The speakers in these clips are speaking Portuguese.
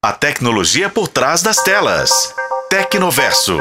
A tecnologia por trás das telas. Tecnoverso.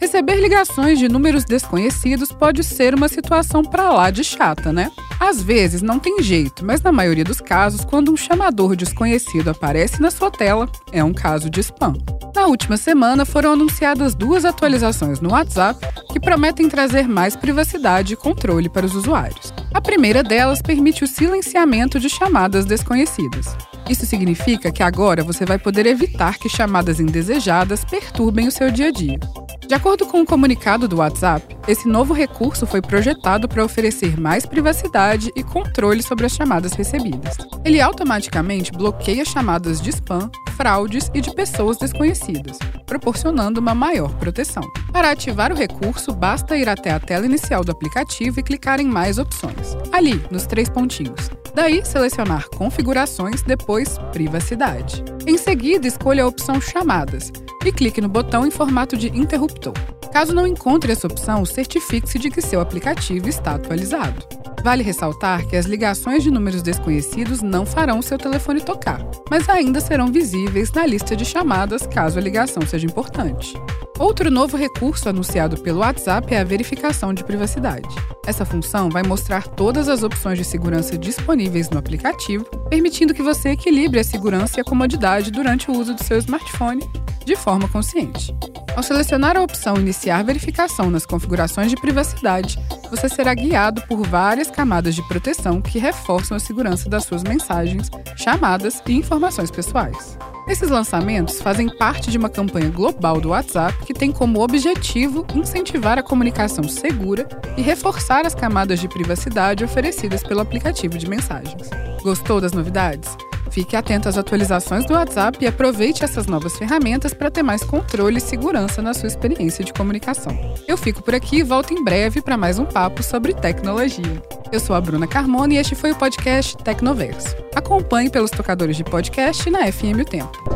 Receber ligações de números desconhecidos pode ser uma situação pra lá de chata, né? Às vezes não tem jeito, mas na maioria dos casos, quando um chamador desconhecido aparece na sua tela, é um caso de spam. Na última semana foram anunciadas duas atualizações no WhatsApp que prometem trazer mais privacidade e controle para os usuários. A primeira delas permite o silenciamento de chamadas desconhecidas. Isso significa que agora você vai poder evitar que chamadas indesejadas perturbem o seu dia a dia. De acordo com o um comunicado do WhatsApp, esse novo recurso foi projetado para oferecer mais privacidade e controle sobre as chamadas recebidas. Ele automaticamente bloqueia chamadas de spam, fraudes e de pessoas desconhecidas, proporcionando uma maior proteção. Para ativar o recurso, basta ir até a tela inicial do aplicativo e clicar em Mais opções, ali, nos três pontinhos. Daí, selecionar Configurações, depois Privacidade. Em seguida, escolha a opção Chamadas e clique no botão em formato de interruptor. Caso não encontre essa opção, certifique-se de que seu aplicativo está atualizado. Vale ressaltar que as ligações de números desconhecidos não farão seu telefone tocar, mas ainda serão visíveis na lista de chamadas caso a ligação seja importante. Outro novo recurso anunciado pelo WhatsApp é a verificação de privacidade. Essa função vai mostrar todas as opções de segurança disponíveis no aplicativo, permitindo que você equilibre a segurança e a comodidade durante o uso do seu smartphone de forma consciente. Ao selecionar a opção Iniciar verificação nas configurações de privacidade, você será guiado por várias camadas de proteção que reforçam a segurança das suas mensagens, chamadas e informações pessoais. Esses lançamentos fazem parte de uma campanha global do WhatsApp que tem como objetivo incentivar a comunicação segura e reforçar as camadas de privacidade oferecidas pelo aplicativo de mensagens. Gostou das novidades? Fique atento às atualizações do WhatsApp e aproveite essas novas ferramentas para ter mais controle e segurança na sua experiência de comunicação. Eu fico por aqui e volto em breve para mais um papo sobre tecnologia. Eu sou a Bruna Carmona e este foi o podcast Tecnoverso. Acompanhe pelos tocadores de podcast na FM O Tempo.